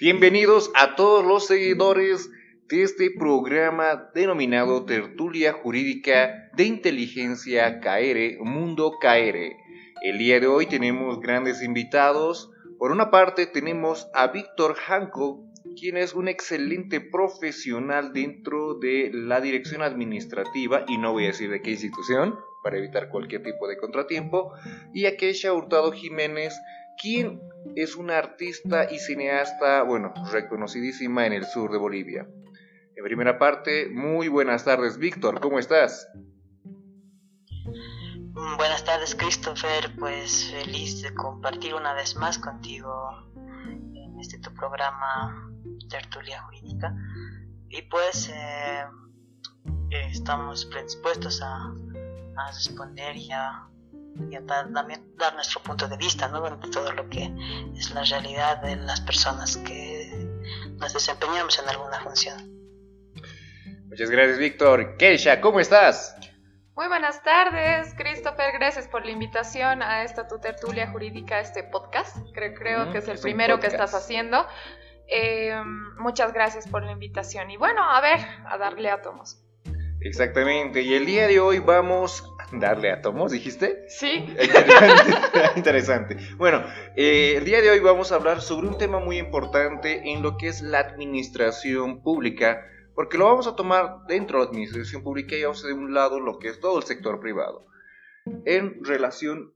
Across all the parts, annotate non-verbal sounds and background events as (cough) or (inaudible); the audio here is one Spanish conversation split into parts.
Bienvenidos a todos los seguidores de este programa denominado Tertulia Jurídica de Inteligencia KR, Mundo KR. El día de hoy tenemos grandes invitados. Por una parte tenemos a Víctor Hanco, quien es un excelente profesional dentro de la dirección administrativa, y no voy a decir de qué institución, para evitar cualquier tipo de contratiempo, y a Keisha Hurtado Jiménez, quien es una artista y cineasta, bueno, reconocidísima en el sur de Bolivia. En primera parte, muy buenas tardes, Víctor, ¿cómo estás? Buenas tardes, Christopher, pues feliz de compartir una vez más contigo en este tu programa tertulia jurídica y pues eh, estamos predispuestos a, responder y a, también dar nuestro punto de vista ¿no? de todo lo que es la realidad de las personas que nos desempeñamos en alguna función. Muchas gracias, Víctor. Keisha, ¿cómo estás? Muy buenas tardes, Christopher. Gracias por la invitación a esta tu tertulia jurídica, este podcast. Creo, creo mm, que es el primero que estás haciendo. Eh, muchas gracias por la invitación. Y bueno, a ver, a darle átomos. Exactamente, y el día de hoy vamos a darle átomos, ¿dijiste? Sí. (laughs) Interesante. Bueno, eh, el día de hoy vamos a hablar sobre un tema muy importante en lo que es la administración pública, porque lo vamos a tomar dentro de la administración pública y vamos a de un lado lo que es todo el sector privado, en relación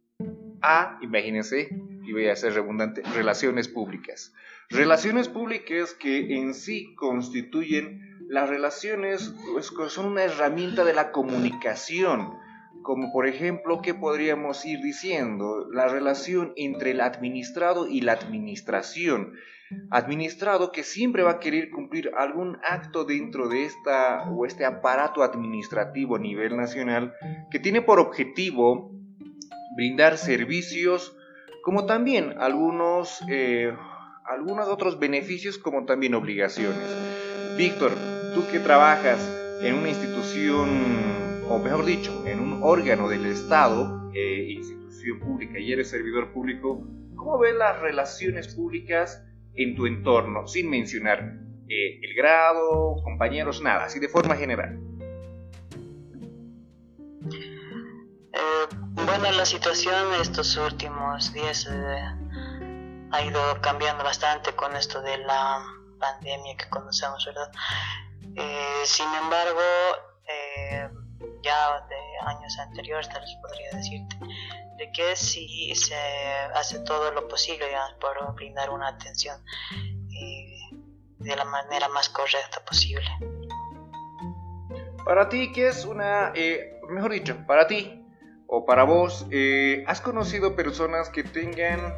a, imagínense, y voy a ser redundante, relaciones públicas. Relaciones públicas que en sí constituyen las relaciones, pues, son una herramienta de la comunicación, como por ejemplo, ¿qué podríamos ir diciendo? La relación entre el administrado y la administración. Administrado que siempre va a querer cumplir algún acto dentro de esta o este aparato administrativo a nivel nacional que tiene por objetivo brindar servicios como también algunos eh, algunos otros beneficios como también obligaciones. Víctor, tú que trabajas en una institución, o mejor dicho, en un órgano del Estado, eh, institución pública, y eres servidor público, ¿cómo ves las relaciones públicas en tu entorno, sin mencionar eh, el grado, compañeros, nada, así de forma general? Eh, bueno, la situación estos últimos días ha ido cambiando bastante con esto de la pandemia que conocemos, ¿verdad? Eh, sin embargo, eh, ya de años anteriores, tal vez podría decirte, de que si se hace todo lo posible por brindar una atención eh, de la manera más correcta posible. Para ti, ¿qué es una, mejor dicho, para ti o para vos, has conocido personas que tengan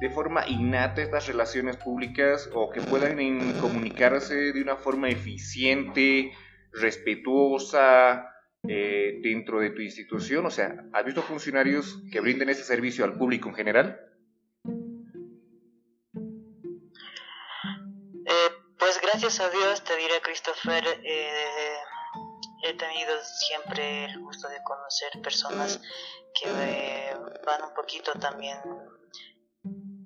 de forma innata estas relaciones públicas o que puedan comunicarse de una forma eficiente, respetuosa eh, dentro de tu institución? O sea, ¿has visto funcionarios que brinden ese servicio al público en general? Eh, pues gracias a Dios, te diré, Christopher, eh, he tenido siempre el gusto de conocer personas que van un poquito también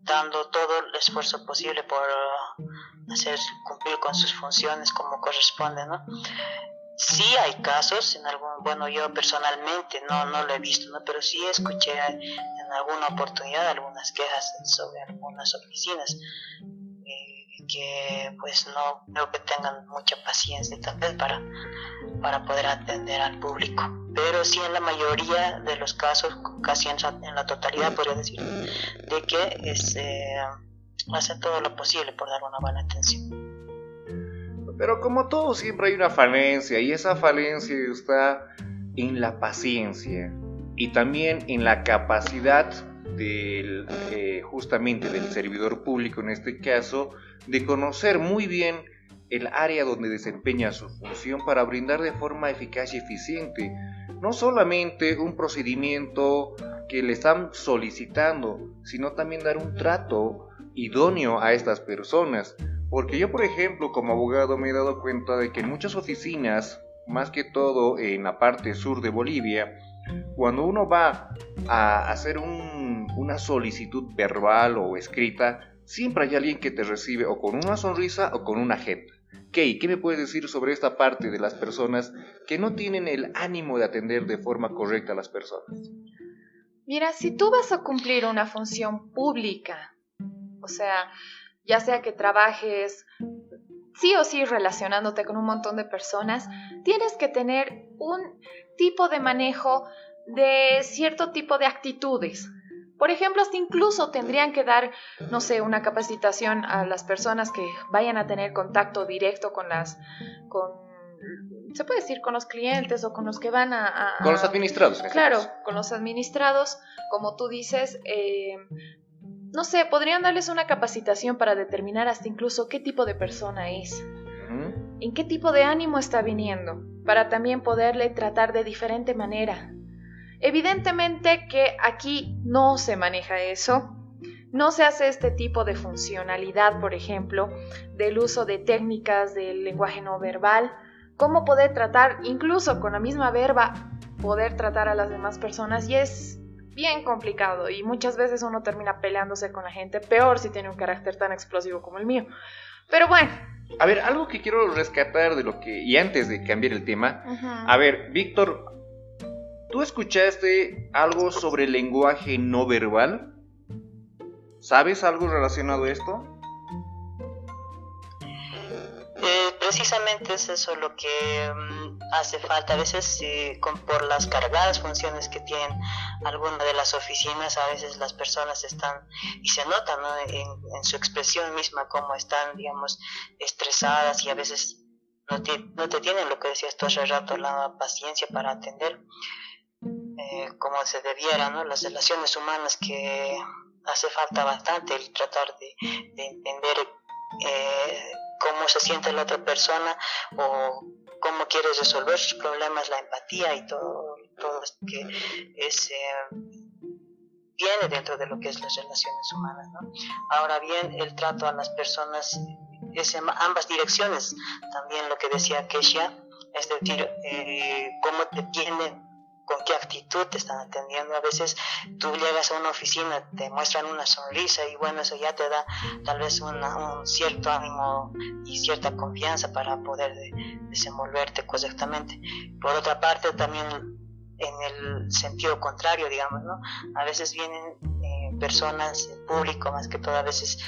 dando todo el esfuerzo posible por hacer cumplir con sus funciones como corresponde, ¿no? Sí hay casos, en algún, bueno, yo personalmente no, no lo he visto, ¿no? Pero sí escuché en alguna oportunidad algunas quejas sobre algunas oficinas eh, que pues no creo que tengan mucha paciencia tal vez para, para poder atender al público pero sí en la mayoría de los casos, casi en, la totalidad podría decir, de que este, hacen todo lo posible por dar una buena atención. Pero como todo, siempre hay una falencia y esa falencia está en la paciencia y también en la capacidad del, eh, justamente del servidor público en este caso de conocer muy bien el área donde desempeña su función para brindar de forma eficaz y eficiente no solamente un procedimiento que le están solicitando, sino también dar un trato idóneo a estas personas. Porque yo, por ejemplo, como abogado me he dado cuenta de que en muchas oficinas, más que todo en la parte sur de Bolivia, cuando uno va a hacer una solicitud verbal o escrita, siempre hay alguien que te recibe o con una sonrisa o con una jeta. Kay, ¿qué me puedes decir sobre esta parte de las personas que no tienen el ánimo de atender de forma correcta a las personas? Mira, si tú vas a cumplir una función pública, o sea, ya sea que trabajes sí o sí relacionándote con un montón de personas, tienes que tener un tipo de manejo de cierto tipo de actitudes. Por ejemplo, hasta incluso tendrían que dar, no sé, una capacitación a las personas que vayan a tener contacto directo con las, con, se puede decir, con los clientes o con los que van a... con los administrados. Claro, con los administrados, como tú dices, eh, no sé, podrían darles una capacitación para determinar hasta incluso qué tipo de persona es, en qué tipo de ánimo está viniendo, para también poderle tratar de diferente manera. Evidentemente que aquí no se maneja eso, no se hace este tipo de funcionalidad, por ejemplo, del uso de técnicas del lenguaje no verbal, cómo poder tratar, incluso con la misma verba, poder tratar a las demás personas y es bien complicado y muchas veces uno termina peleándose con la gente, peor si tiene un carácter tan explosivo como el mío. Pero bueno. A ver, algo que quiero rescatar de lo que, y antes de cambiar el tema, a ver, Víctor, ¿tú escuchaste algo sobre el lenguaje no verbal? ¿Sabes algo relacionado a esto? Precisamente es eso lo que mm, hace falta. A veces por las cargadas funciones que tienen algunas de las oficinas, a veces las personas están, y se nota en, su expresión misma, cómo están, digamos, estresadas y a veces no te, no te tienen lo que decías tú hace rato, la paciencia para atender eh, como se debiera, ¿no? Las relaciones humanas que hace falta bastante el tratar de, de entender eh, cómo se siente la otra persona o cómo quieres resolver sus problemas, la empatía y todo, todo esto que es, eh, viene dentro de lo que es las relaciones humanas. ¿no? Ahora bien, el trato a las personas es en ambas direcciones, también lo que decía Kesha, es decir, eh, cómo te tienen con qué actitud te están atendiendo. A veces tú llegas a una oficina, te muestran una sonrisa y bueno, eso ya te da tal vez un cierto ánimo y cierta confianza para poder desenvolverte correctamente. Por otra parte, también en el sentido contrario, digamos, ¿no? A veces vienen eh, personas, el público más que todo, a veces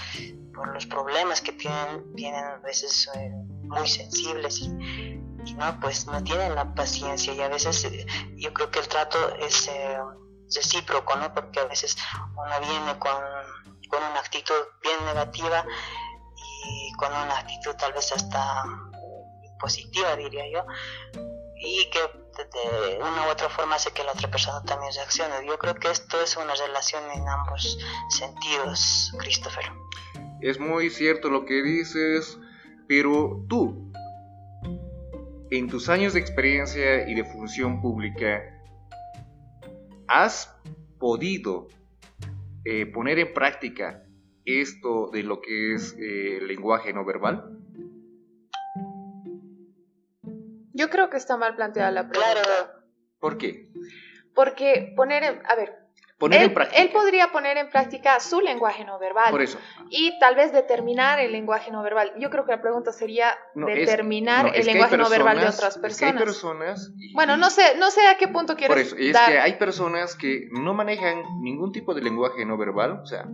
por los problemas que tienen, vienen a veces eh, muy sensibles y y no, pues no tienen la paciencia y a veces eh, yo creo que el trato es eh, recíproco, ¿no? Porque a veces uno viene con, con, una actitud bien negativa y con una actitud tal vez hasta positiva, diría yo, y que de una u otra forma hace que la otra persona también reaccione. Yo creo que esto es una relación en ambos sentidos, Christopher. Es muy cierto lo que dices, pero tú, en tus años de experiencia y de función pública, ¿has podido eh, poner en práctica esto de lo que es eh, el lenguaje no verbal? Yo creo que está mal planteada la pregunta. ¿Por qué? Porque poner en, a ver, él, podría poner en práctica su lenguaje no verbal. Por eso. Y tal vez determinar el lenguaje no verbal. Yo creo que la pregunta sería determinar el lenguaje no verbal de otras personas. hay personas. bueno, no sé, no sé a qué punto quieres. Por eso, es que hay personas que no manejan ningún tipo de lenguaje no verbal. O sea,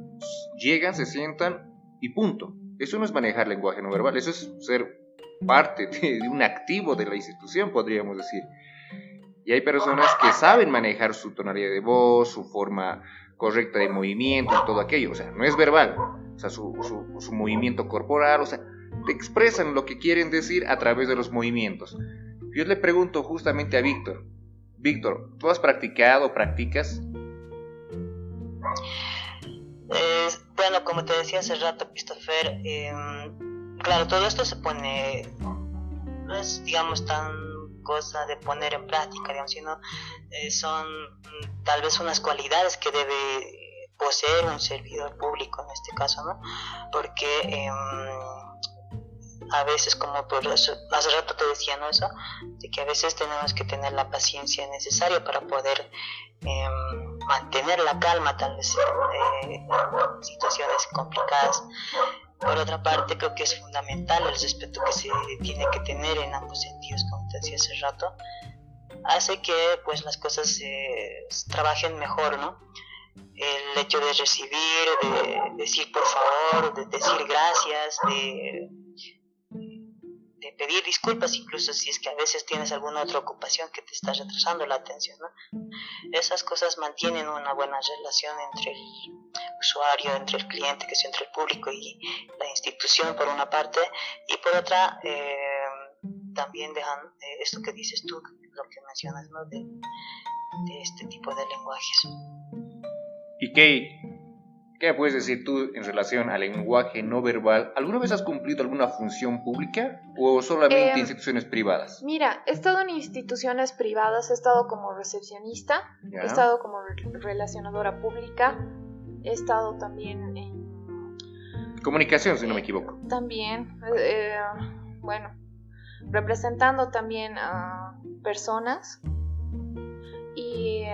llegan, se sientan y punto. Eso no es manejar lenguaje no verbal. Eso es ser parte de un activo de la institución, podríamos decir. Y hay personas que saben manejar su tonalidad de voz, su forma correcta de movimiento y todo aquello. O sea, no es verbal. O sea, su, su, movimiento corporal. O sea, te expresan lo que quieren decir a través de los movimientos. Yo le pregunto justamente a Víctor. Víctor, ¿tú has practicado, practicas? Eh, bueno, como te decía hace rato, Christopher, em, claro, todo esto se pone, no es, digamos, tan cosa de poner en práctica, digamos, sino eh, son mm, tal vez unas cualidades que debe poseer un servidor público en este caso, ¿no? Porque em, a veces, como por eso, hace rato te decía, ¿no? Eso, de que a veces tenemos que tener la paciencia necesaria para poder em, mantener la calma, tal vez eh, en situaciones complicadas. Por otra parte, creo que es fundamental el respeto que se tiene que tener en ambos sentidos, como te decía hace rato, hace que pues las cosas se trabajen mejor, ¿no? El hecho de recibir, de decir por favor, de decir gracias, de pedir disculpas incluso si es que a veces tienes alguna otra ocupación que te está retrasando la atención. ¿no? Esas cosas mantienen una buena relación entre el usuario, entre el cliente, que es entre el público y la institución por una parte, y por otra eh, también dejan eh, esto que dices tú, lo que mencionas, ¿no? de, de este tipo de lenguajes. ¿Y qué, ¿Qué puedes decir tú en relación al lenguaje no verbal? ¿Alguna vez has cumplido alguna función pública o solamente en em, instituciones privadas? Mira, he estado en instituciones privadas, he estado como recepcionista, he estado como relacionadora pública, he estado también en... Comunicación, si no me equivoco. También, eh, bueno, representando también a personas y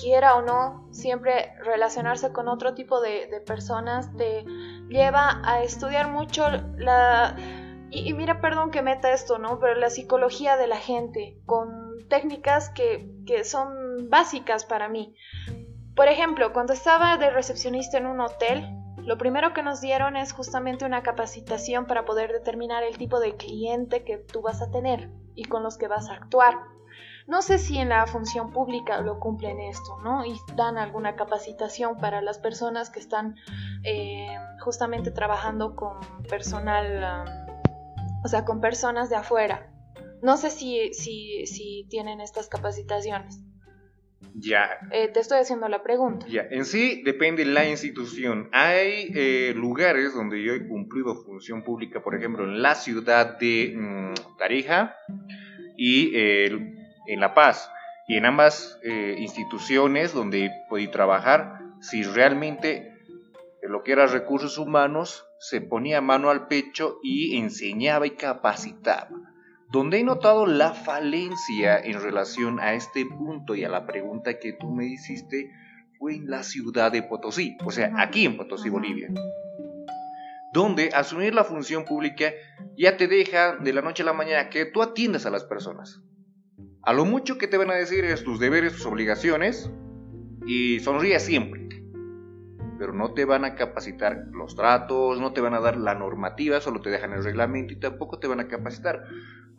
quiera o no, siempre relacionarse con otro tipo de, personas te lleva a estudiar mucho la... Y, mira, perdón que meta esto, ¿no? Pero la psicología de la gente, con técnicas que, que son básicas para mí. Por ejemplo, cuando estaba de recepcionista en un hotel, lo primero que nos dieron es justamente una capacitación para poder determinar el tipo de cliente que tú vas a tener y con los que vas a actuar. No sé si en la función pública lo cumplen esto, ¿no? Y dan alguna capacitación para las personas que están eh, justamente trabajando con personal, o sea, con personas de afuera. No sé si, si, si tienen estas capacitaciones. Ya. Eh, te estoy haciendo la pregunta. Ya, en sí depende la institución. Hay eh, lugares donde yo he cumplido función pública, por ejemplo, en la ciudad de mm, Tarija y en La Paz. Y en ambas eh, instituciones donde pude trabajar, si realmente lo que era recursos humanos se ponía mano al pecho y enseñaba y capacitaba. Donde he notado la falencia en relación a este punto y a la pregunta que tú me hiciste fue en la ciudad de Potosí, o sea, aquí en Potosí, Bolivia donde asumir la función pública ya te deja de la noche a la mañana que tú atiendas a las personas. A lo mucho que te van a decir es tus deberes, tus obligaciones y sonríe siempre. Pero no te van a capacitar los tratos, no te van a dar la normativa, solo te dejan el reglamento y tampoco te van a capacitar.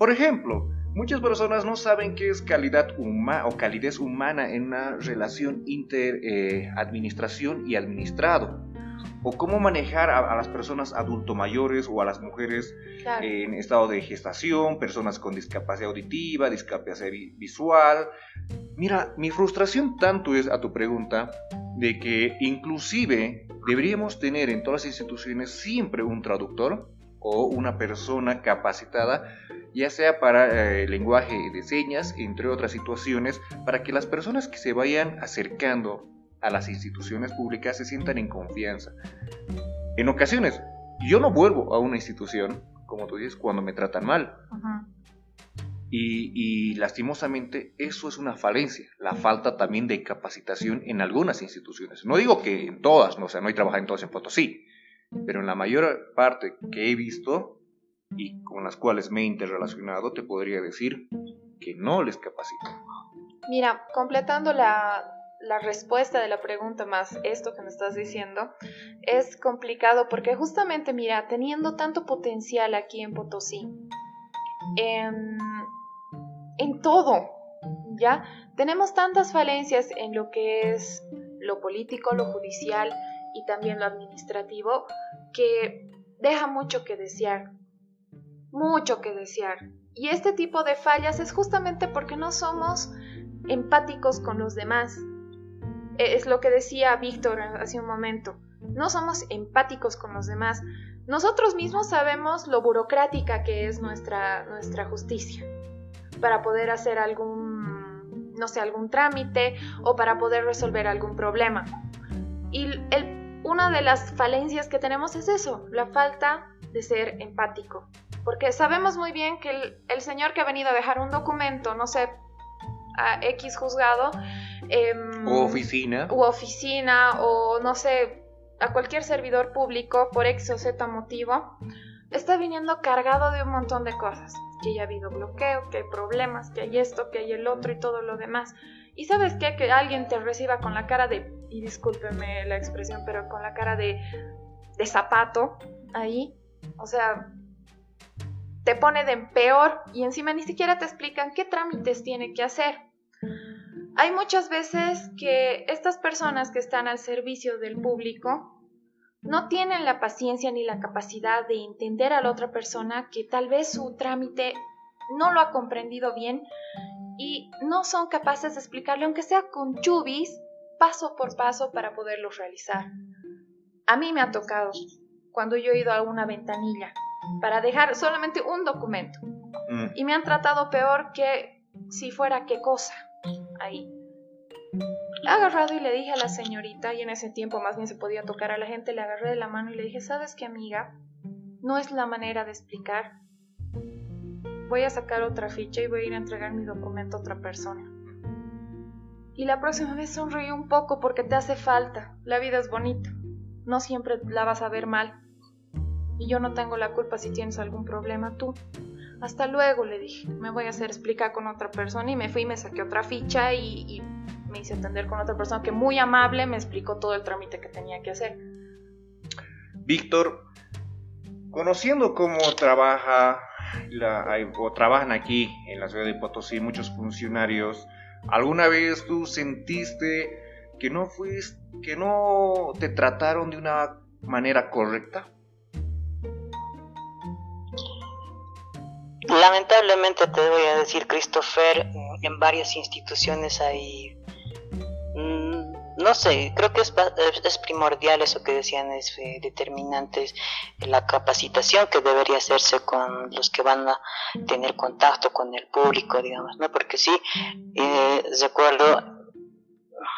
Por ejemplo, muchas personas no saben qué es calidad humana o calidez humana en una relación inter eh, administración y administrado o cómo manejar a, las personas adulto mayores o a las mujeres en estado de gestación, personas con discapacidad auditiva, discapacidad visual. Mira, mi frustración tanto es a tu pregunta de que inclusive deberíamos tener en todas las instituciones siempre un traductor o una persona capacitada, ya sea para eh, lenguaje de señas, entre otras situaciones, para que las personas que se vayan acercando a las instituciones públicas se sientan en confianza. En ocasiones, yo no vuelvo a una institución, como tú dices, cuando me tratan mal. y, lastimosamente eso es una falencia, la falta también de capacitación en algunas instituciones. No digo que en todas, no, o sea, no hay trabajo en todas en Potosí, pero en la mayor parte que he visto y con las cuales me he interrelacionado, te podría decir que no les capacito. Mira, completando la, la respuesta de la pregunta más esto que me estás diciendo es complicado porque justamente, mira, teniendo tanto potencial aquí en Potosí, en, en todo, ¿ya? Tenemos tantas falencias en lo que es lo político, lo judicial y también lo administrativo que deja mucho que desear, mucho que desear. Y este tipo de fallas es justamente porque no somos empáticos con los demás, e, es lo que decía Víctor hace un momento. No somos empáticos con los demás. Nosotros mismos sabemos lo burocrática que es nuestra, nuestra justicia para poder hacer algún, no sé, algún trámite o para poder resolver algún problema. Y el, una de las falencias que tenemos es eso, la falta de ser empático. Porque sabemos muy bien que el, señor que ha venido a dejar un documento, no sé, a X juzgado, em, o oficina, u oficina, o no sé, a cualquier servidor público por X o Z motivo, está viniendo cargado de un montón de cosas. Que ya ha habido bloqueo, que hay problemas, que hay esto, que hay el otro y todo lo demás. Y sabes qué? Que alguien te reciba con la cara de, y discúlpeme la expresión, pero con la cara de, de zapato ahí. O sea, te pone de peor y encima ni siquiera te explican qué trámites tiene que hacer. Hay muchas veces que estas personas que están al servicio del público no tienen la paciencia ni la capacidad de entender a la otra persona que tal vez su trámite no lo ha comprendido bien y no son capaces de explicarle, aunque sea con chubis, paso por paso para poderlo realizar. A mí me ha tocado cuando yo he ido a una ventanilla para dejar solamente un documento mm. y me han tratado peor que si fuera qué cosa ahí. Le he agarrado y le dije a la señorita, y en ese tiempo más bien se podía tocar a la gente, le agarré de la mano y le dije, ¿sabes qué amiga? No es la manera de explicar. Voy a sacar otra ficha y voy a ir a entregar mi documento a otra persona. Y la próxima vez sonríe un poco porque te hace falta. La vida es bonita. No siempre la vas a ver mal. Y yo no tengo la culpa si tienes algún problema tú. Hasta luego, le dije. Me voy a hacer explicar con otra persona y me fui, me saqué otra ficha y, y me hice atender con otra persona que muy amable me explicó todo el trámite que tenía que hacer. Víctor, conociendo cómo trabaja la, o trabajan aquí en la ciudad de Potosí muchos funcionarios, ¿alguna vez tú sentiste que no fuiste, que no te trataron de una manera correcta? Lamentablemente te voy a decir, Christopher, en varias instituciones hay no sé, creo que es, es, primordial eso que decían, es eh, determinante la capacitación que debería hacerse con los que van a tener contacto con el público, digamos, ¿no? Porque sí, eh, recuerdo,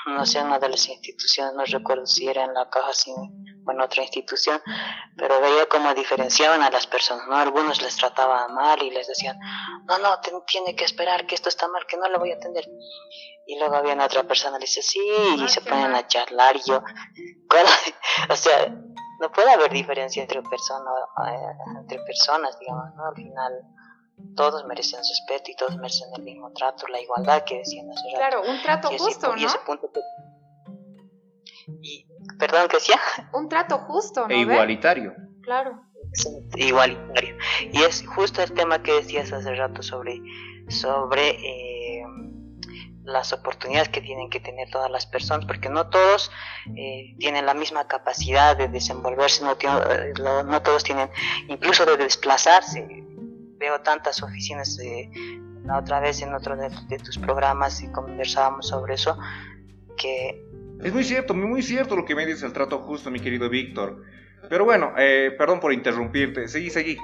no sé, una de las instituciones, no recuerdo si era en la caja, si o en otra institución, pero veía cómo diferenciaban a las personas, ¿no? Algunos les trataban mal y les decían, no, no, tiene que esperar que esto está mal, que no lo voy a atender. Y luego había otra persona, le dice, sí, y se ponen a charlar y yo, (laughs) o sea, no puede haber diferencia entre, personas eh, entre personas, digamos, ¿no? Al final todos merecen respeto y todos merecen el mismo trato, la igualdad que decían hace rato. Claro, un trato justo, ¿no? punto y, perdón, ¿qué decía? (laughs) Un trato justo, ¿no? E igualitario. Claro. Igualitario. Y es justo el tema que decías hace rato sobre, sobre eh, las oportunidades que tienen que tener todas las personas, porque no todos eh, tienen la misma capacidad de desenvolverse, no, eh, no todos tienen, incluso de desplazarse. Veo tantas oficinas, la otra vez en otro de, de tus programas y conversábamos sobre eso, que es muy cierto, muy cierto lo que me dice el trato justo, mi querido Víctor. Pero bueno, eh, perdón por interrumpirte. Seguí, seguí.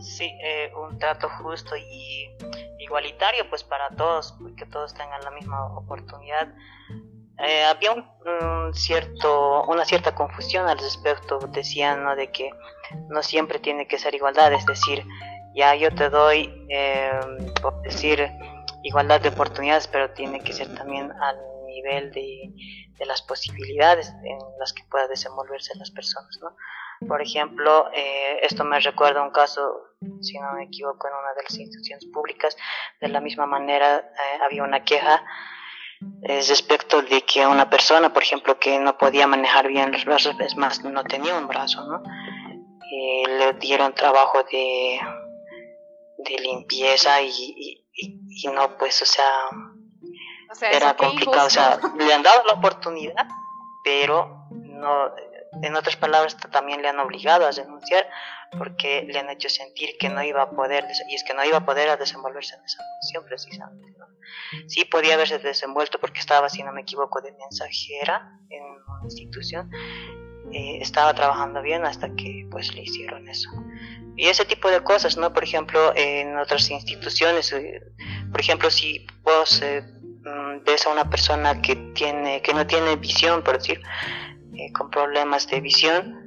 Sí, eh, un trato justo y igualitario pues para todos, que todos tengan la misma oportunidad. Eh, había un, cierto, una cierta confusión al respecto, decían ¿no? de que no siempre tiene que ser igualdad, es decir, ya yo te doy, por decir, igualdad de oportunidades, pero tiene que ser también al nivel de, las posibilidades en las que pueda desenvolverse las personas. ¿no? Por ejemplo, eh, esto me recuerda un caso, si no me equivoco, en una de las instituciones públicas, de la misma manera eh, había una queja eh, respecto de que una persona, por ejemplo, que no podía manejar bien los brazos, es más, no tenía un brazo, ¿no? le dieron trabajo de, de limpieza y y no, pues, o sea, era complicado. O sea, le han dado la oportunidad, pero no, en otras palabras, también le han obligado a denunciar porque le han hecho sentir que no iba a poder, y es que no iba a poder a desenvolverse en esa función precisamente. Sí podía haberse desenvuelto porque estaba, si no me equivoco, de mensajera en una institución. Eh, estaba trabajando bien hasta que pues le hicieron eso y ese tipo de cosas, ¿no? Por ejemplo, en otras instituciones, eh, por ejemplo, si vos eh, mm, ves a una persona que tiene que no tiene visión, por decir, eh, con problemas de visión,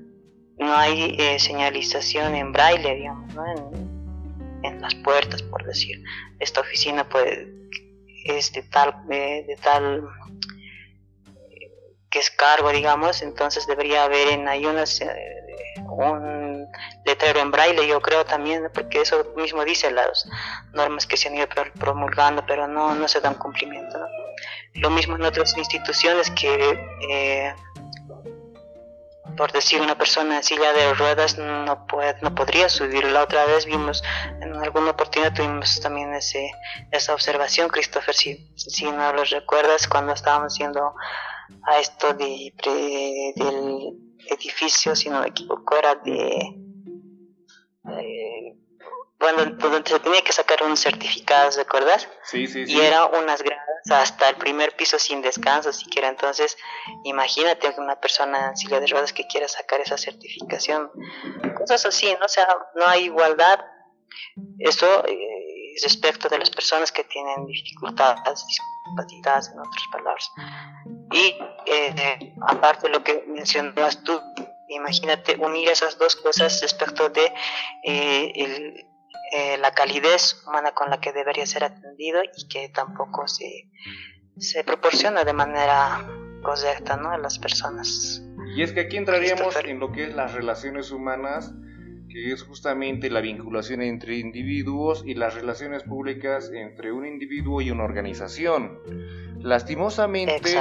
no hay eh, señalización en braille, digamos, ¿no? en, las puertas, por decir, esta oficina puede, es de tal, eh, de tal que es cargo, digamos, entonces debería haber en hay unas, un letrero en braille, yo creo también, porque eso mismo dice las normas que se han ido promulgando, pero no, no se dan cumplimiento. ¿no? Lo mismo en otras instituciones que, eh, por decir, una persona en silla de ruedas no, puede, no podría subir. La otra vez vimos, en alguna oportunidad tuvimos también ese, esa observación, Christopher, si, si no lo recuerdas, cuando estábamos haciendo a esto de, del edificio, si no me equivoco, era de... bueno, donde se tenía que sacar unos certificados, ¿recuerdas? Sí, sí, sí. Y era unas gradas hasta el primer piso sin descanso siquiera. Entonces, imagínate una persona en silla de ruedas que quiera sacar esa certificación. Cosas así, ¿no? Sea, no hay igualdad. Eso eh, respecto de las personas que tienen dificultades, discapacidades, en otras palabras. Y eh, aparte de lo que mencionabas tú, imagínate unir esas dos cosas respecto de eh, eh, la calidez humana con la que debería ser atendido y que tampoco se, se proporciona de manera correcta ¿no? a las personas. Y es que aquí entraríamos en lo que es las relaciones humanas, que es justamente la vinculación entre individuos y las relaciones públicas entre un individuo y una organización. Lastimosamente,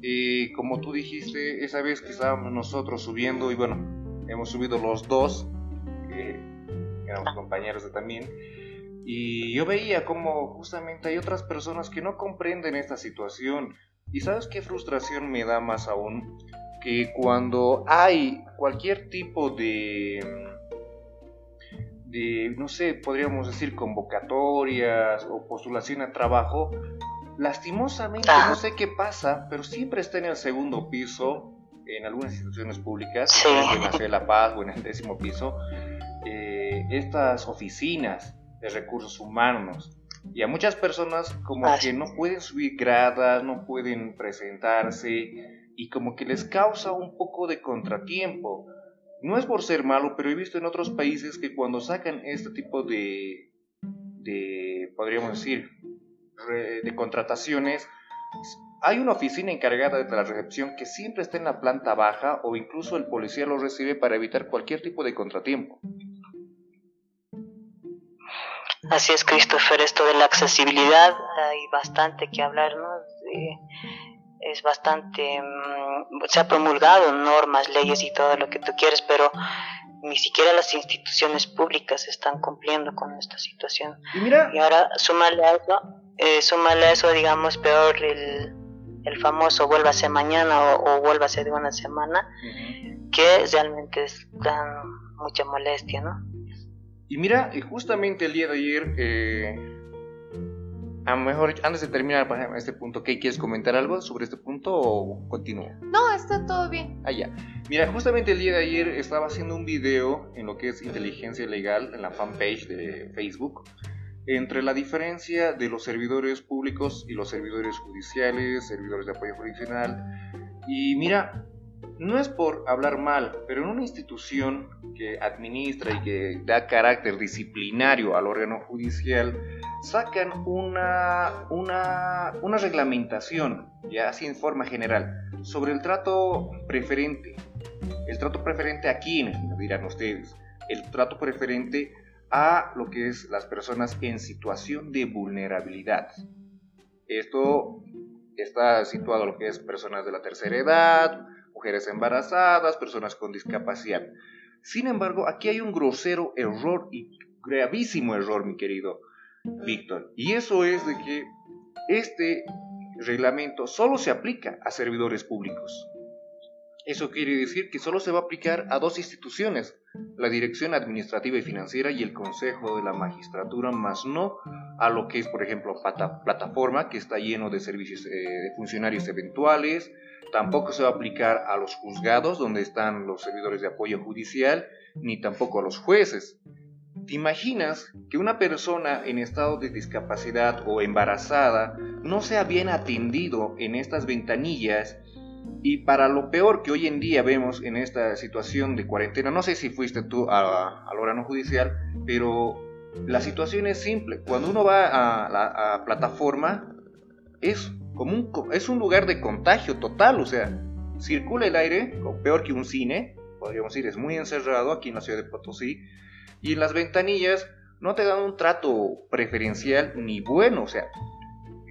y como tú dijiste, esa vez que estábamos nosotros subiendo, y bueno, hemos subido los dos, eh, éramos compañeros de también, y yo veía como justamente hay otras personas que no comprenden esta situación. Y sabes qué frustración me da más aún? Que cuando hay cualquier tipo de, de, no sé, podríamos decir convocatorias o postulación a trabajo, Lastimosamente, no sé qué pasa, pero siempre está en el segundo piso, en algunas instituciones públicas, en la de La Paz o en el décimo piso, eh, estas oficinas de recursos humanos. Y a muchas personas como que no pueden subir gradas, no pueden presentarse y como que les causa un poco de contratiempo. No es por ser malo, pero he visto en otros países que cuando sacan este tipo de, de podríamos decir, de contrataciones, hay una oficina encargada de la recepción que siempre está en la planta baja o incluso el policía lo recibe para evitar cualquier tipo de contratiempo. Así es, Christopher, esto de la accesibilidad hay bastante que hablar, ¿no? es bastante, mm, se ha promulgado normas, leyes y todo lo que tú quieres, pero ni siquiera las instituciones públicas están cumpliendo con esta situación. Y, mira, y ahora, súmale a eso, eh, súmale a eso, digamos, peor el, el famoso vuélvase mañana o, o ser de una semana, que realmente dan mucha molestia, ¿no? Y mira, justamente el día de ayer, eh, a lo mejor antes de terminar este punto, ¿qué quieres comentar algo sobre este punto o continúo? No, está todo bien. Ah, ya. Mira, justamente el día de ayer estaba haciendo un video en lo que es inteligencia legal en la fanpage de Facebook entre la diferencia de los servidores públicos y los servidores judiciales, servidores de apoyo jurisdiccional. Y mira, no es por hablar mal, pero en una institución que administra y que da carácter disciplinario al órgano judicial, sacan una, una, una reglamentación, ya así en forma general, sobre el trato preferente. El trato preferente a quiénes, dirán ustedes. El trato preferente a lo que es las personas en situación de vulnerabilidad. Esto está situado a lo que es personas de la tercera edad, mujeres embarazadas, personas con discapacidad. Sin embargo, aquí hay un grosero error y gravísimo error, mi querido Víctor. Y eso es de que este reglamento solo se aplica a servidores públicos. Eso quiere decir que solo se va a aplicar a dos instituciones, la Dirección Administrativa y Financiera y el Consejo de la Magistratura, más no a lo que es, por ejemplo, plataforma, que está lleno de servicios eh, de funcionarios eventuales, tampoco se va a aplicar a los juzgados, donde están los servidores de apoyo judicial, ni tampoco a los jueces. ¿Te imaginas que una persona en estado de discapacidad o embarazada no sea bien atendido en estas ventanillas Y para lo peor que hoy en día vemos en esta situación de cuarentena, no sé si fuiste tú al órgano judicial, pero la situación es simple. Cuando uno va a la plataforma, es, como un, es un lugar de contagio total, o sea, circula el aire, o peor que un cine, podríamos decir, es muy encerrado aquí en la ciudad de Potosí, y en las ventanillas no te dan un trato preferencial ni bueno, o sea,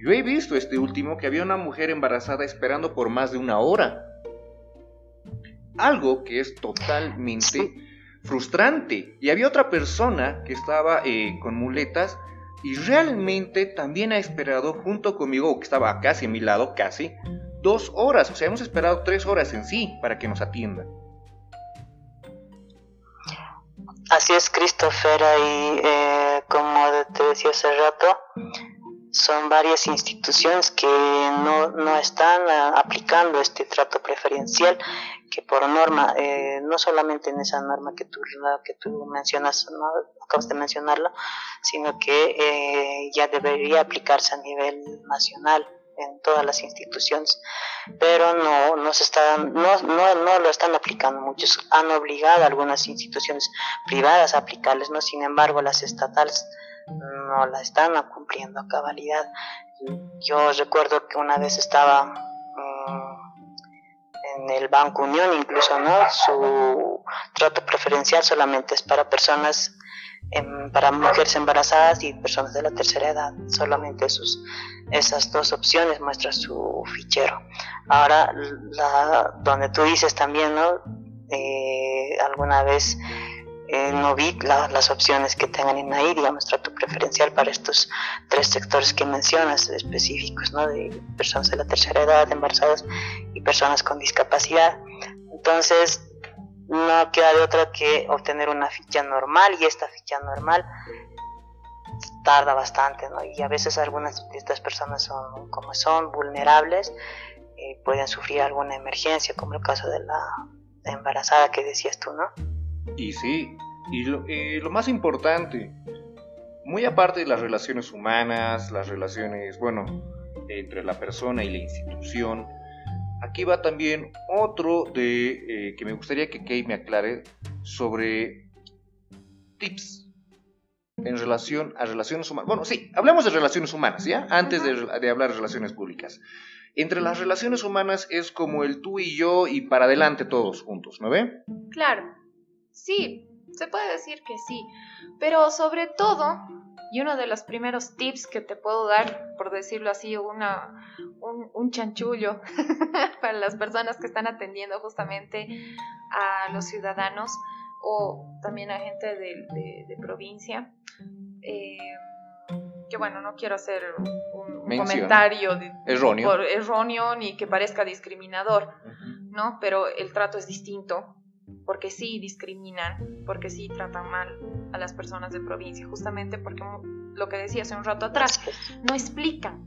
yo he visto este último que había una mujer embarazada esperando por más de una hora. Algo que es totalmente frustrante. Y había otra persona que estaba eh, con muletas y realmente también ha esperado junto conmigo, que estaba casi a mi lado, casi, dos horas. O sea, hemos esperado tres horas en sí para que nos atiendan. Así es, Christopher, y eh, como te decía hace rato, son varias instituciones que no, no están ah, aplicando este trato preferencial que por norma, eh, no solamente en esa norma que tú, que tú mencionas, ¿no? acabas de mencionarla, sino que eh, ya debería aplicarse a nivel nacional en todas las instituciones, pero no, no, se están, no, no, no lo están aplicando muchos, han obligado a algunas instituciones privadas a aplicarles, ¿no? sin embargo las estatales no la están cumpliendo a cabalidad. Yo recuerdo que una vez estaba mm, en el Banco Unión, incluso, ¿no? Su trato preferencial solamente es para personas, em, para mujeres embarazadas y personas de la tercera edad. Solamente esas dos opciones muestra su fichero. Ahora, la, donde tú dices también, ¿no? Eh, alguna vez eh, no vi las opciones que tengan en ahí, digamos, trato preferencial para estos tres sectores que mencionas específicos, ¿no? De personas de la tercera edad, embarazadas y personas con discapacidad. Entonces, no queda de otra que obtener una ficha normal y esta ficha normal tarda bastante, ¿no? Y a veces algunas de estas personas son, como son, vulnerables, eh, pueden sufrir alguna emergencia, como el caso de la embarazada que decías tú, ¿no? Y sí, y lo, más importante, muy aparte de las relaciones humanas, las relaciones, bueno, entre la persona y la institución, aquí va también otro de eh, que me gustaría que Kay me aclare sobre tips en relación a relaciones humanas. Bueno, sí, hablemos de relaciones humanas, ¿ya? Antes de, de, hablar de relaciones públicas. Entre las relaciones humanas es como el tú y yo y para adelante todos juntos, ¿no ve? Claro. Sí, se puede decir que sí, pero sobre todo, y uno de los primeros tips que te puedo dar, por decirlo así, una, un, chanchullo (laughs) para las personas que están atendiendo justamente a los ciudadanos o también a gente de, provincia, eh, que bueno, no quiero hacer un, comentario erróneo. erróneo ni que parezca discriminador, ¿no? Pero el trato es distinto porque sí discriminan, porque sí tratan mal a las personas de provincia, justamente porque lo que decía hace un rato atrás, no explican,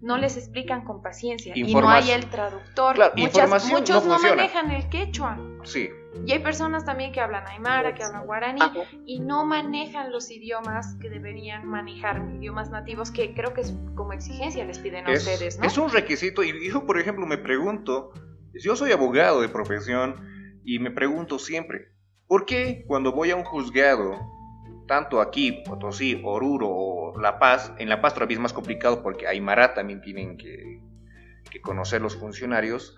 no les explican con paciencia y no hay el traductor. muchos no, manejan el quechua. Sí. Y hay personas también que hablan aymara, que hablan guaraní y no manejan los idiomas que deberían manejar, idiomas nativos que creo que es como exigencia les piden a ustedes, ¿no? Es un requisito y yo, por ejemplo, me pregunto, yo soy abogado de profesión, y me pregunto siempre, ¿por qué cuando voy a un juzgado, tanto aquí, Potosí, Oruro o La Paz, en La Paz todavía es más complicado porque Aymara también tienen que, conocer los funcionarios,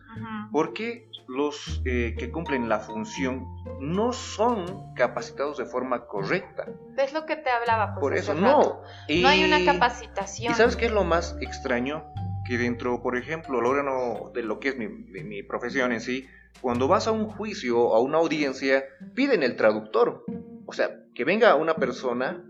¿por qué los eh, que cumplen la función no son capacitados de forma correcta? Es lo que te hablaba. Pues, Por eso, no. no hay una capacitación. ¿Y sabes qué es lo más extraño? Que dentro, por ejemplo, el órgano de lo que es mi, mi profesión en sí, cuando vas a un juicio o a una audiencia, piden el traductor. O sea, que venga una persona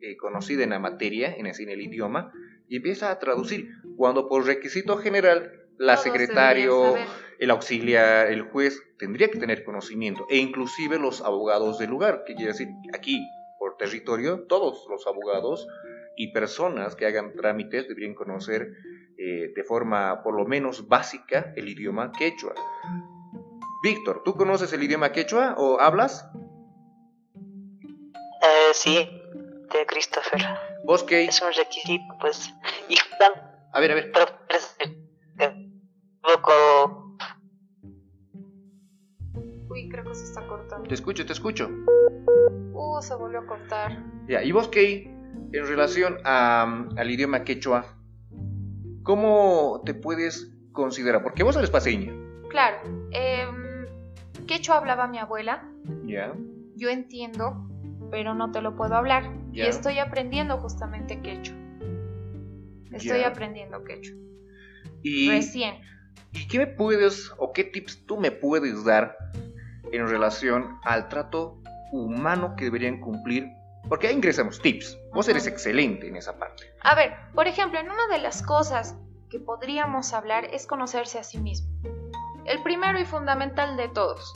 eh, conocida en la materia, en el, en el, idioma, y empieza a traducir. Cuando por requisito general, la secretario, el auxiliar, el juez, tendría que tener conocimiento, e inclusive los abogados del lugar, que quiere decir, aquí, por territorio, todos los abogados y personas que hagan trámites deberían conocer eh, de forma por lo menos básica el idioma quechua. Víctor, ¿tú conoces el idioma quechua o hablas? Eh, sí, de Christopher. ¿Vos qué? Es un requisito, pues. Y a ver, a ver. Un poco Sí, creo que se está cortando. Te escucho, te escucho. Uh, se volvió a cortar. Ya, y vos, Key, en relación al idioma quechua, ¿cómo te puedes considerar? Porque vos eres paseña. Claro. Em, quechua hablaba mi abuela. Ya. Yo entiendo, pero no te lo puedo hablar. Y estoy aprendiendo justamente quechua. Estoy aprendiendo quechua. Y, Recién. ¿Y qué me puedes o qué tips tú me puedes dar en relación al trato humano que deberían cumplir? Porque ahí ingresamos tips. Vos eres excelente en esa parte. A ver, por ejemplo, en una de las cosas que podríamos hablar es conocerse a sí mismo. El primero y fundamental de todos.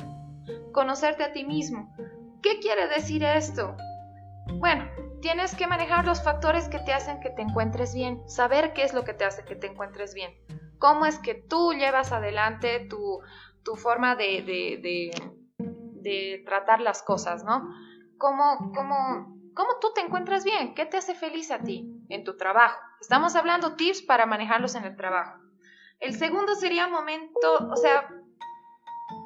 Conocerte a ti mismo. ¿Qué quiere decir esto? Bueno, tienes que manejar los factores que te hacen que te encuentres bien, saber qué es lo que te hace que te encuentres bien, cómo es que tú llevas adelante tu, forma de, de, tratar las cosas, ¿no? ¿Cómo, cómo, ¿Cómo tú te encuentras bien? ¿Qué te hace feliz a ti en tu trabajo? Estamos hablando tips para manejarlos en el trabajo. El segundo sería momento, o sea,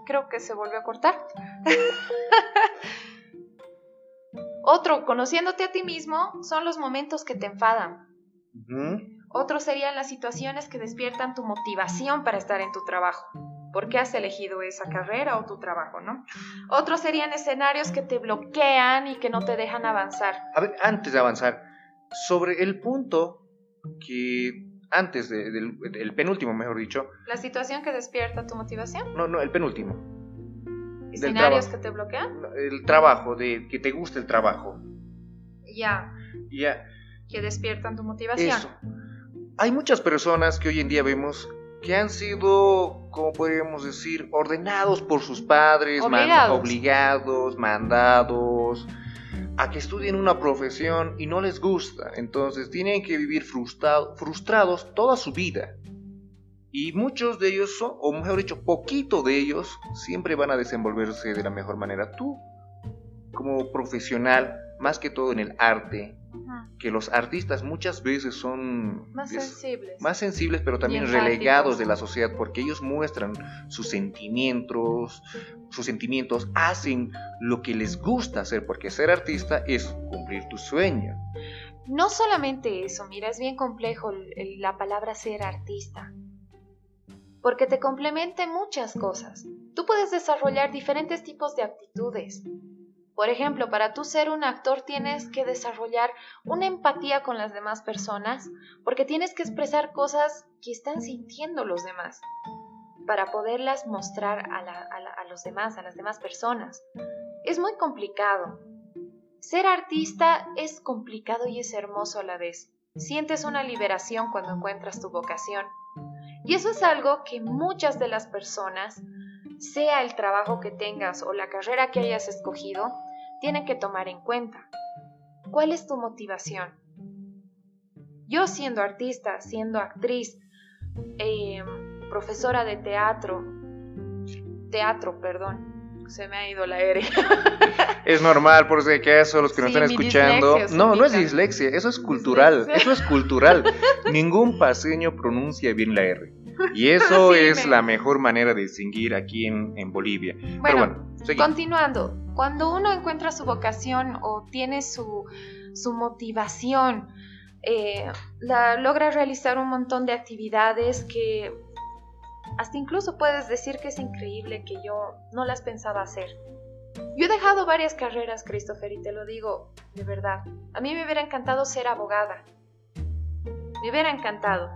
creo que se volvió a cortar. (laughs) Otro, conociéndote a ti mismo, son los momentos que te enfadan. Otro serían las situaciones que despiertan tu motivación para estar en tu trabajo. ¿Por qué has elegido esa carrera o tu trabajo, no? Otros serían escenarios que te bloquean y que no te dejan avanzar. A ver, antes de avanzar, sobre el punto que antes del penúltimo, mejor dicho. ¿La situación que despierta tu motivación? No, no, el penúltimo. ¿Escenarios que te bloquean? El trabajo, de que te guste el trabajo. Ya. Ya. Que despiertan tu motivación. Eso. Hay muchas personas que hoy en día vemos que han sido, como podríamos decir, ordenados por sus padres, obligados, mandados a que estudien una profesión y no les gusta. Entonces tienen que vivir frustrados toda su vida. Y muchos de ellos, son, o mejor dicho, poquito de ellos, siempre van a desenvolverse de la mejor manera. Tú, como profesional, más que todo en el arte, que los artistas muchas veces son más sensibles, más sensibles pero también relegados de la sociedad porque ellos muestran sus sentimientos, sus sentimientos hacen lo que les gusta hacer porque ser artista es cumplir tu sueño. No solamente eso, mira, es bien complejo la palabra ser artista porque te complementa muchas cosas. Tú puedes desarrollar diferentes tipos de actitudes. Por ejemplo, para tú ser un actor tienes que desarrollar una empatía con las demás personas, porque tienes que expresar cosas que están sintiendo los demás, para poderlas mostrar a, a los demás, a las demás personas. Es muy complicado. Ser artista es complicado y es hermoso a la vez. Sientes una liberación cuando encuentras tu vocación. Y eso es algo que muchas de las personas, sea el trabajo que tengas o la carrera que hayas escogido, tienen que tomar en cuenta. ¿Cuál es tu motivación? Yo siendo artista, siendo actriz, eh, profesora de teatro, teatro, perdón, se me ha ido la R. (laughs) es normal, por si acaso los que nos están escuchando. No, no es dislexia, eso es cultural, (laughs) eso es cultural. Ningún paseño pronuncia bien la R. Y eso (laughs) es la mejor manera de distinguir aquí en, Bolivia. Bueno, bueno continuando, cuando uno encuentra su vocación o tiene su, motivación, eh, la, logra realizar un montón de actividades que hasta incluso puedes decir que es increíble que yo no las pensaba hacer. Yo he dejado varias carreras, Christopher, y te lo digo de verdad. A mí me hubiera encantado ser abogada. Me hubiera encantado.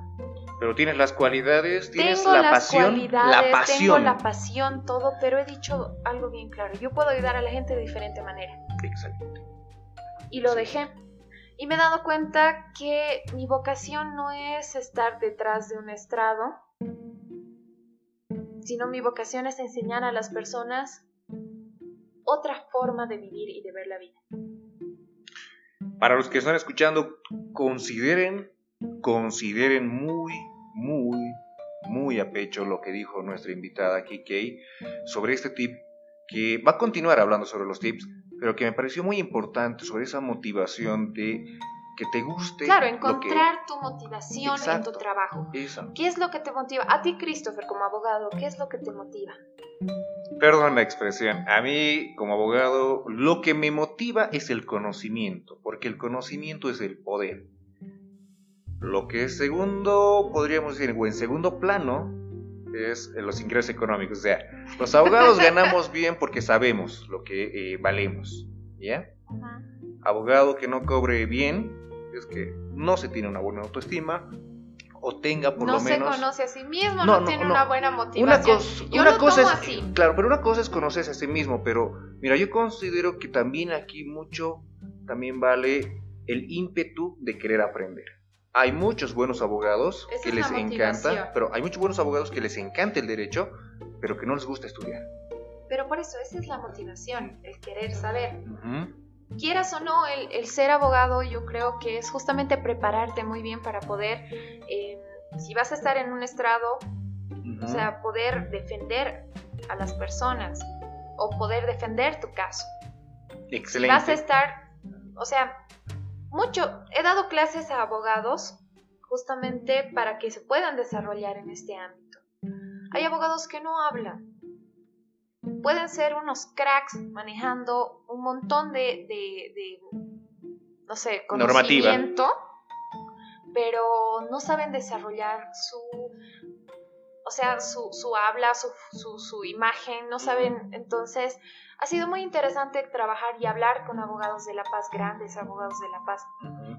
Pero tienes las cualidades, tienes la pasión, la pasión. Tengo la pasión, todo, pero he dicho algo bien claro. Yo puedo ayudar a la gente de diferente manera. Exactamente. Y lo dejé. Y me he dado cuenta que mi vocación no es estar detrás de un estrado, sino mi vocación es enseñar a las personas otra forma de vivir y de ver la vida. Para los que están escuchando, consideren, consideren muy, muy, muy a pecho lo que dijo nuestra invitada Kikei sobre este tip, que va a continuar hablando sobre los tips, pero que me pareció muy importante sobre esa motivación de que te guste. Claro, encontrar tu motivación en tu trabajo. Eso. ¿Qué es lo que te motiva? A ti, Christopher, como abogado, ¿qué es lo que te motiva? Perdón la expresión. A mí, como abogado, lo que me motiva es el conocimiento, porque el conocimiento es el poder. Lo que es segundo, podríamos decir, o en segundo plano, es los ingresos económicos. O sea, los abogados (laughs) ganamos bien porque sabemos lo que eh, valemos. ¿Ya? Abogado que no cobre bien es que no se tiene una buena autoestima o tenga por lo menos... No se conoce a sí mismo, no, tiene una buena motivación. Una, cosa es, Claro, pero una cosa es conocerse a sí mismo, pero mira, yo considero que también aquí mucho, también vale el ímpetu de querer aprender. Hay muchos buenos abogados que les encanta, pero hay muchos buenos abogados que les encanta el derecho, pero que no les gusta estudiar. Pero por eso, esa es la motivación, el querer saber quieras o no, el, ser abogado yo creo que es justamente prepararte muy bien para poder, eh, si vas a estar en un estrado, o sea, poder defender a las personas o poder defender tu caso. Excelente. vas a estar, o sea, mucho, he dado clases a abogados justamente para que se puedan desarrollar en este ámbito. Hay abogados que no hablan, pueden ser unos cracks manejando un montón de, de, no sé, conocimiento, pero no saben desarrollar su, o sea, su, su habla, su, su, su, imagen, no saben, entonces ha sido muy interesante trabajar y hablar con abogados de La Paz, grandes abogados de La Paz.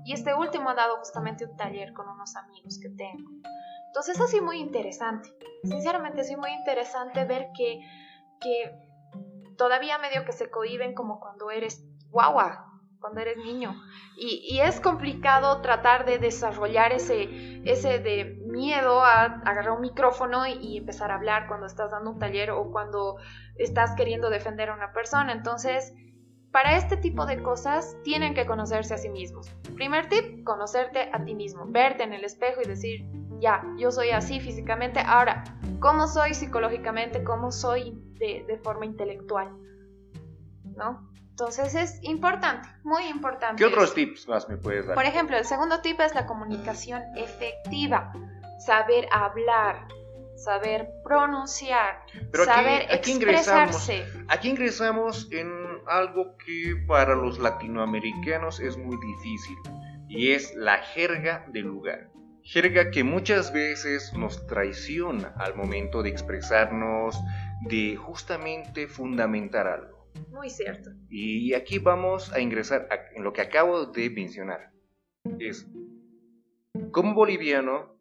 Y este último ha dado justamente un taller con unos amigos que tengo. Entonces ha sido muy interesante. Sinceramente ha sido muy interesante ver que que todavía medio que se cohiben como cuando eres guagua, cuando eres niño. Y, es complicado tratar de desarrollar ese, ese de miedo a agarrar un micrófono y, empezar a hablar cuando estás dando un taller o cuando estás queriendo defender a una persona. Entonces, para este tipo de cosas tienen que conocerse a sí mismos. Primer tip, conocerte a ti mismo, verte en el espejo y decir, ya, yo soy así físicamente, ahora, ¿cómo soy psicológicamente? ¿Cómo soy de, forma intelectual? ¿No? Entonces es importante, muy importante. ¿Qué otros tips más me puedes dar? Por ejemplo, el segundo tip es la comunicación efectiva, saber hablar, saber pronunciar, saber expresarse. aquí ingresamos en algo que para los latinoamericanos es muy difícil y es la jerga del lugar jerga que muchas veces nos traiciona al momento de expresarnos, de justamente fundamentar algo. Muy cierto. Y aquí vamos a ingresar en lo que acabo de mencionar. Es, como boliviano,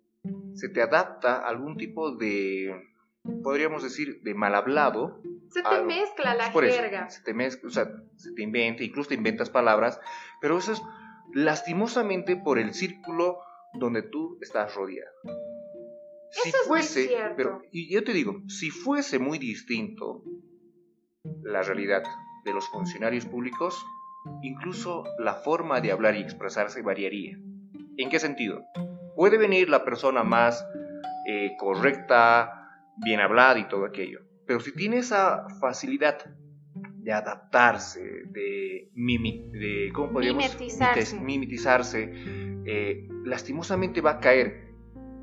se te adapta algún tipo de, podríamos decir, de mal hablado. Se te mezcla la jerga. se te mezcla, o sea, se te inventa, incluso te inventas palabras, pero eso es lastimosamente por el círculo donde tú estás rodeado. Si fuese, pero y yo te digo, si fuese muy distinto la realidad de los funcionarios públicos, incluso la forma de hablar y expresarse variaría. ¿En qué sentido? Puede venir la persona más eh, correcta, bien hablada y todo aquello, pero si tiene esa facilidad de adaptarse, de, de ¿cómo podríamos? mimetizarse, mimetizarse eh, lastimosamente va a caer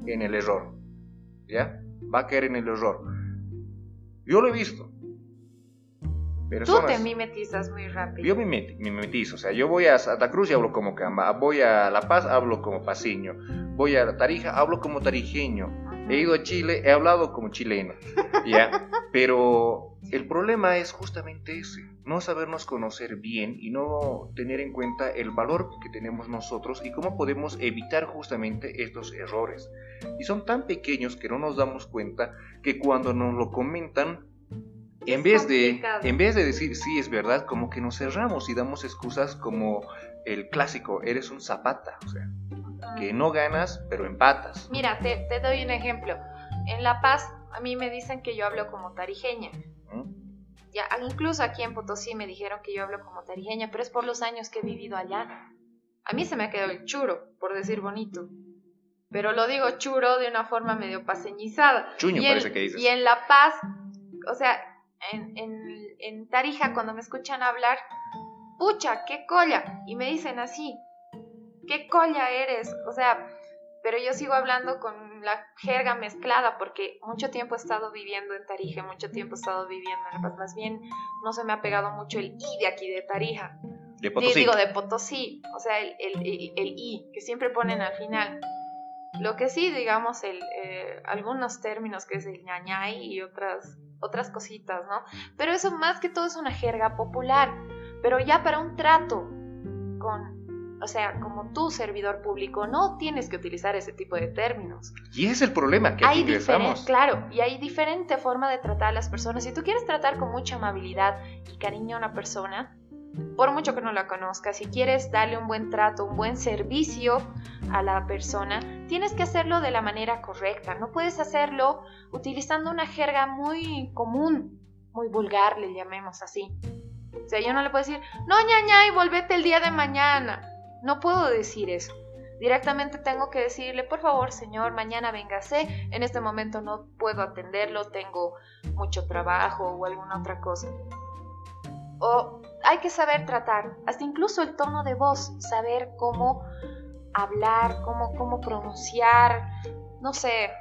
en el error. ¿Ya? Va a caer en el error. Yo lo he visto. Tú te mimetizas muy rápido. Yo me mimetizo, o sea, yo voy a Santa Cruz y hablo como Camba, voy a La Paz, hablo como paseño, voy a Tarija, hablo como tarijeño, he ido a Chile, he hablado como chileno, ¿ya? (laughs) Pero el problema es justamente ese, no sabernos conocer bien y no tener en cuenta el valor que tenemos nosotros y cómo podemos evitar justamente estos errores. Y son tan pequeños que no nos damos cuenta que cuando nos lo comentan, en vez, de, en vez de decir sí es verdad, como que nos cerramos y damos excusas como el clásico, eres un zapata, o sea, que no ganas, pero empatas. Mira, te, te doy un ejemplo. En La Paz, a mí me dicen que yo hablo como tarijeña. Ya, incluso aquí en Potosí me dijeron que yo hablo como tarijeña, pero es por los años que he vivido allá. A mí se me ha quedado el churo, por decir bonito. Pero lo digo churo de una forma medio paseñizada. Chuño parece que dices. Y en La Paz, o sea, en, en, en Tarija, cuando me escuchan hablar, pucha, qué colla. Y me dicen así. ¿qué colla eres? O sea, pero yo sigo hablando con la jerga mezclada porque mucho tiempo he estado viviendo en Tarija, mucho tiempo he estado viviendo en La Paz, más bien no se me ha pegado mucho el I de aquí de Tarija. De Potosí. Digo, de Potosí, o sea, el, el, el, I que siempre ponen al final. Lo que sí, digamos, el, eh, algunos términos que es el ñañay y otras, otras cositas, ¿no? Pero eso más que todo es una jerga popular. Pero ya para un trato con, o sea, como tú, servidor público, no tienes que utilizar ese tipo de términos. Y ese es el problema que hay ingresamos. Claro, y hay diferente forma de tratar a las personas. Si tú quieres tratar con mucha amabilidad y cariño a una persona, por mucho que no la conozcas, si quieres darle un buen trato, un buen servicio a la persona, tienes que hacerlo de la manera correcta. No puedes hacerlo utilizando una jerga muy común, muy vulgar, le llamemos así. O sea, yo no le puedo decir, no, ñaña, y volvete el día de mañana. No puedo decir eso. Directamente tengo que decirle, por favor, señor, mañana véngase. En este momento no puedo atenderlo, tengo mucho trabajo o alguna otra cosa. O hay que saber tratar, hasta incluso el tono de voz, saber cómo hablar, cómo, cómo pronunciar, no sé.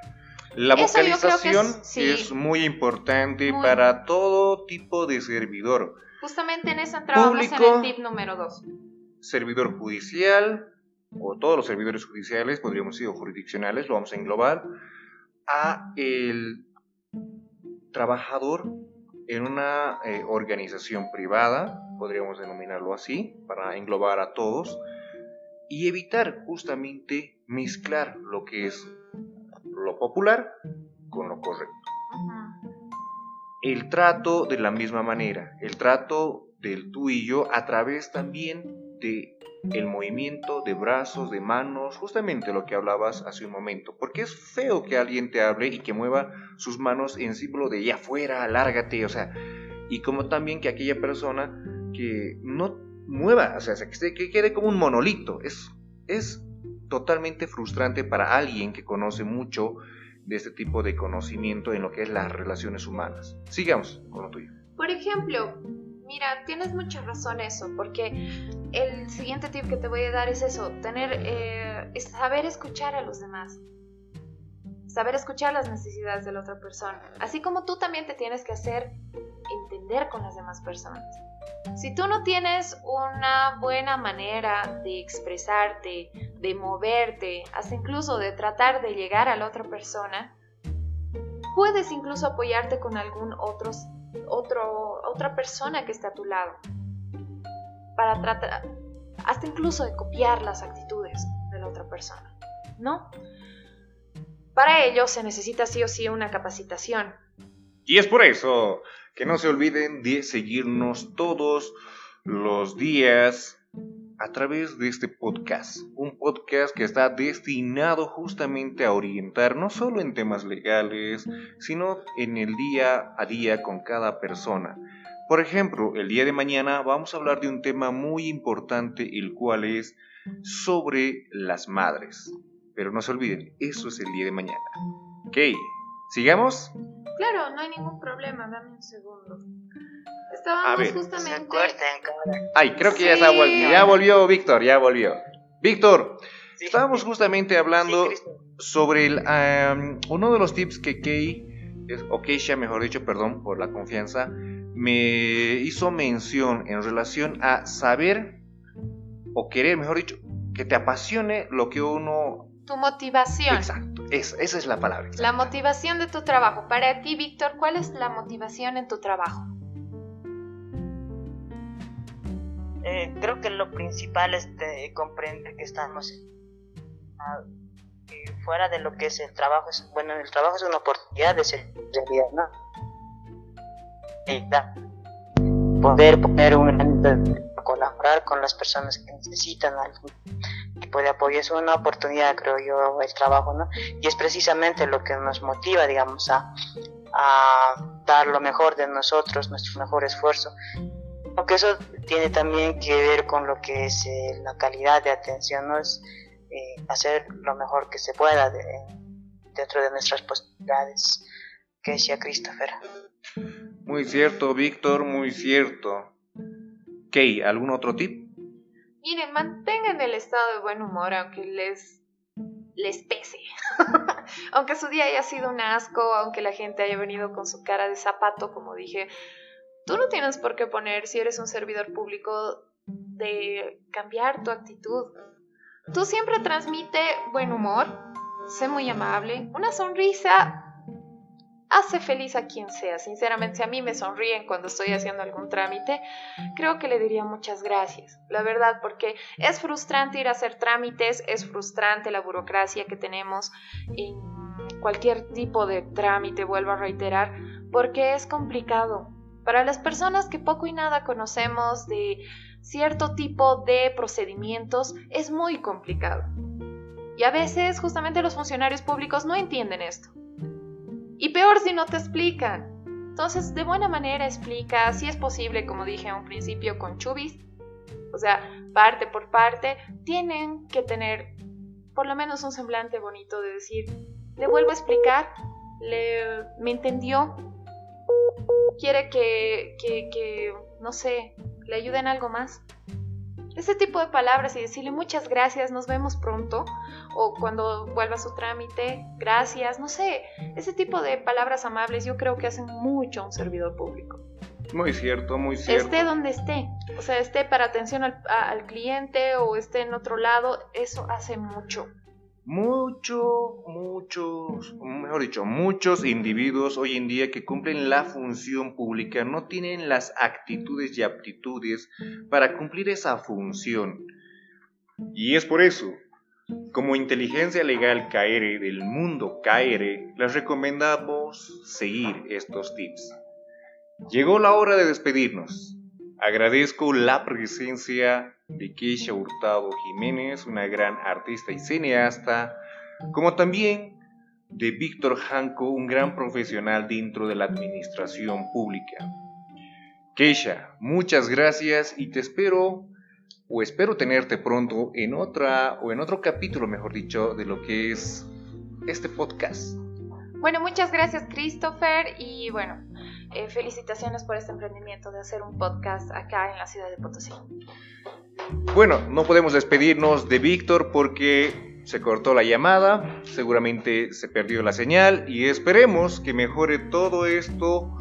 La vocalización es muy importante para todo tipo de servidor. Justamente en eso entrábamos en el tip número 2. Servidor judicial, o todos los servidores judiciales, podríamos decir, o jurisdiccionales, lo vamos a englobar, a el trabajador en una eh, organización privada, podríamos denominarlo así, para englobar a todos, y evitar justamente mezclar lo que es lo popular con lo correcto. El trato de la misma manera, el trato del tú y yo a través también de el movimiento de brazos, de manos, justamente lo que hablabas hace un momento, porque es feo que alguien te hable y que mueva sus manos en símbolo de ya afuera, lárgate, o sea, y como también que aquella persona que no mueva, o sea, que, que quede como un monolito, es, es totalmente frustrante para alguien que conoce mucho de este tipo de conocimiento en lo que es las relaciones humanas. Sigamos con lo tuyo. Por ejemplo, Mira, tienes mucha razón eso, porque el siguiente tip que te voy a dar es eso, tener, eh, saber escuchar a los demás, saber escuchar las necesidades de la otra persona, así como tú también te tienes que hacer entender con las demás personas. Si tú no tienes una buena manera de expresarte, de moverte, hasta incluso de tratar de llegar a la otra persona, puedes incluso apoyarte con algún otro otro, otra persona que esté a tu lado. Para tratar, hasta incluso de copiar las actitudes de la otra persona, ¿no? Para ello se necesita sí o sí una capacitación. Y es por eso que no se olviden de seguirnos todos los días a través de este podcast. Un podcast que está destinado justamente a orientar no solo en temas legales, sino en el día a día con cada persona. Por ejemplo, el día de mañana vamos a hablar de un tema muy importante, el cual es sobre las madres. Pero no se olviden, eso es el día de mañana. Ok, ¿sigamos? Claro, no hay ningún problema, dame un segundo. Estábamos justamente. Ay, creo que ya, volvió, ya volvió Víctor, ya volvió. Víctor, estábamos justamente hablando sobre el, uno de los tips que Kay, o Keisha, mejor dicho, perdón por la confianza, me hizo mención en relación a saber o querer, mejor dicho, que te apasione lo que uno tu motivación. Exacto, esa, esa es la palabra. La motivación de tu trabajo. Para ti, Víctor, ¿cuál es la motivación en tu trabajo? Eh, creo que lo principal es comprender que estamos fuera de lo que es el trabajo. Es, bueno, el trabajo es una oportunidad de ser realidad, ¿no? poder poner un colaborar con las personas que necesitan algún de apoyo es una oportunidad, creo yo, el trabajo, ¿no? Y es precisamente lo que nos motiva, digamos, a, a dar lo mejor de nosotros, nuestro mejor esfuerzo aunque eso tiene también que ver con lo que es eh, la calidad de atención, ¿no? Es eh, hacer lo mejor que se pueda dentro de nuestras posibilidades, que decía Christopher. Muy cierto, Víctor, muy cierto. Kay, ¿algún otro tip? Miren, mantengan el estado de buen humor aunque les les pese. (laughs) aunque su día haya sido un asco, aunque la gente haya venido con su cara de zapato, como dije, tú no tienes por qué poner, si eres un servidor público, de cambiar tu actitud. Tú siempre transmite buen humor, sé muy amable, una sonrisa hace feliz a quien sea. Sinceramente, si a mí me sonríen cuando estoy haciendo algún trámite, creo que le diría muchas gracias. La verdad, porque es frustrante ir a hacer trámites, es frustrante la burocracia que tenemos en cualquier tipo de trámite, vuelvo a reiterar, porque es complicado. Para las personas que poco y nada conocemos de cierto tipo de procedimientos, es muy complicado. Y a veces justamente los funcionarios públicos no entienden esto. Y peor si no te explican. Entonces, de buena manera explica, si es posible, como dije a un principio, con chubis, o sea, parte por parte, tienen que tener por lo menos un semblante bonito de decir, le vuelvo a explicar, le, me entendió, quiere que, que, que, no sé, le ayuden algo más. Ese tipo de palabras y decirle muchas gracias, nos vemos pronto, o cuando vuelva su trámite, gracias, no sé, ese tipo de palabras amables yo creo que hacen mucho a un servidor público. Muy cierto, muy cierto. Esté donde esté, o sea, esté para atención al, al cliente o esté en otro lado, eso hace mucho mucho, muchos, mejor dicho, muchos individuos hoy en día que cumplen la función pública no tienen las actitudes y aptitudes para cumplir esa función. Y es por eso, como inteligencia legal KR del mundo KR, les recomendamos seguir estos tips. Llegó la hora de despedirnos. Agradezco la presencia de Keisha Hurtado Jiménez, una gran artista y cineasta, como también de Víctor Janco, un gran profesional dentro de la administración pública. Keisha, muchas gracias y te espero o espero tenerte pronto en otra o en otro capítulo, mejor dicho, de lo que es este podcast. Bueno, muchas gracias Christopher y bueno, eh, felicitaciones por este emprendimiento de hacer un podcast acá en la ciudad de Potosí. Bueno, no podemos despedirnos de Víctor porque se cortó la llamada, seguramente se perdió la señal y esperemos que mejore todo esto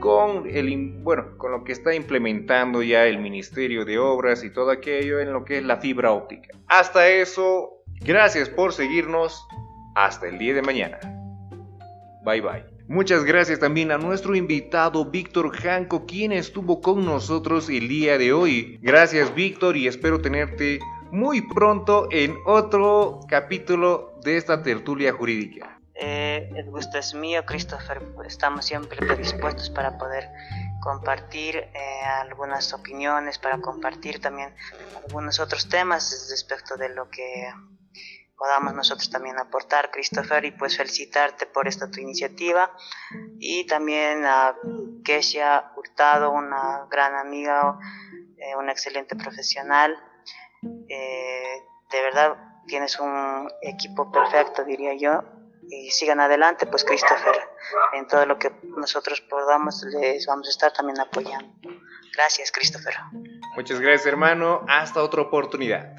con el bueno, con lo que está implementando ya el Ministerio de Obras y todo aquello en lo que es la fibra óptica. Hasta eso, gracias por seguirnos. Hasta el día de mañana. Bye bye. Muchas gracias también a nuestro invitado Víctor Janco, quien estuvo con nosotros el día de hoy. Gracias Víctor y espero tenerte muy pronto en otro capítulo de esta tertulia jurídica. Eh, el gusto es mío, Christopher. Estamos siempre predispuestos para poder compartir eh, algunas opiniones, para compartir también algunos otros temas respecto de lo que podamos nosotros también aportar, Christopher, y pues felicitarte por esta tu iniciativa. Y también a Kesia Hurtado, una gran amiga, eh, una excelente profesional. Eh, de verdad, tienes un equipo perfecto, diría yo. Y sigan adelante, pues Christopher, en todo lo que nosotros podamos, les vamos a estar también apoyando. Gracias, Christopher. Muchas gracias, hermano. Hasta otra oportunidad.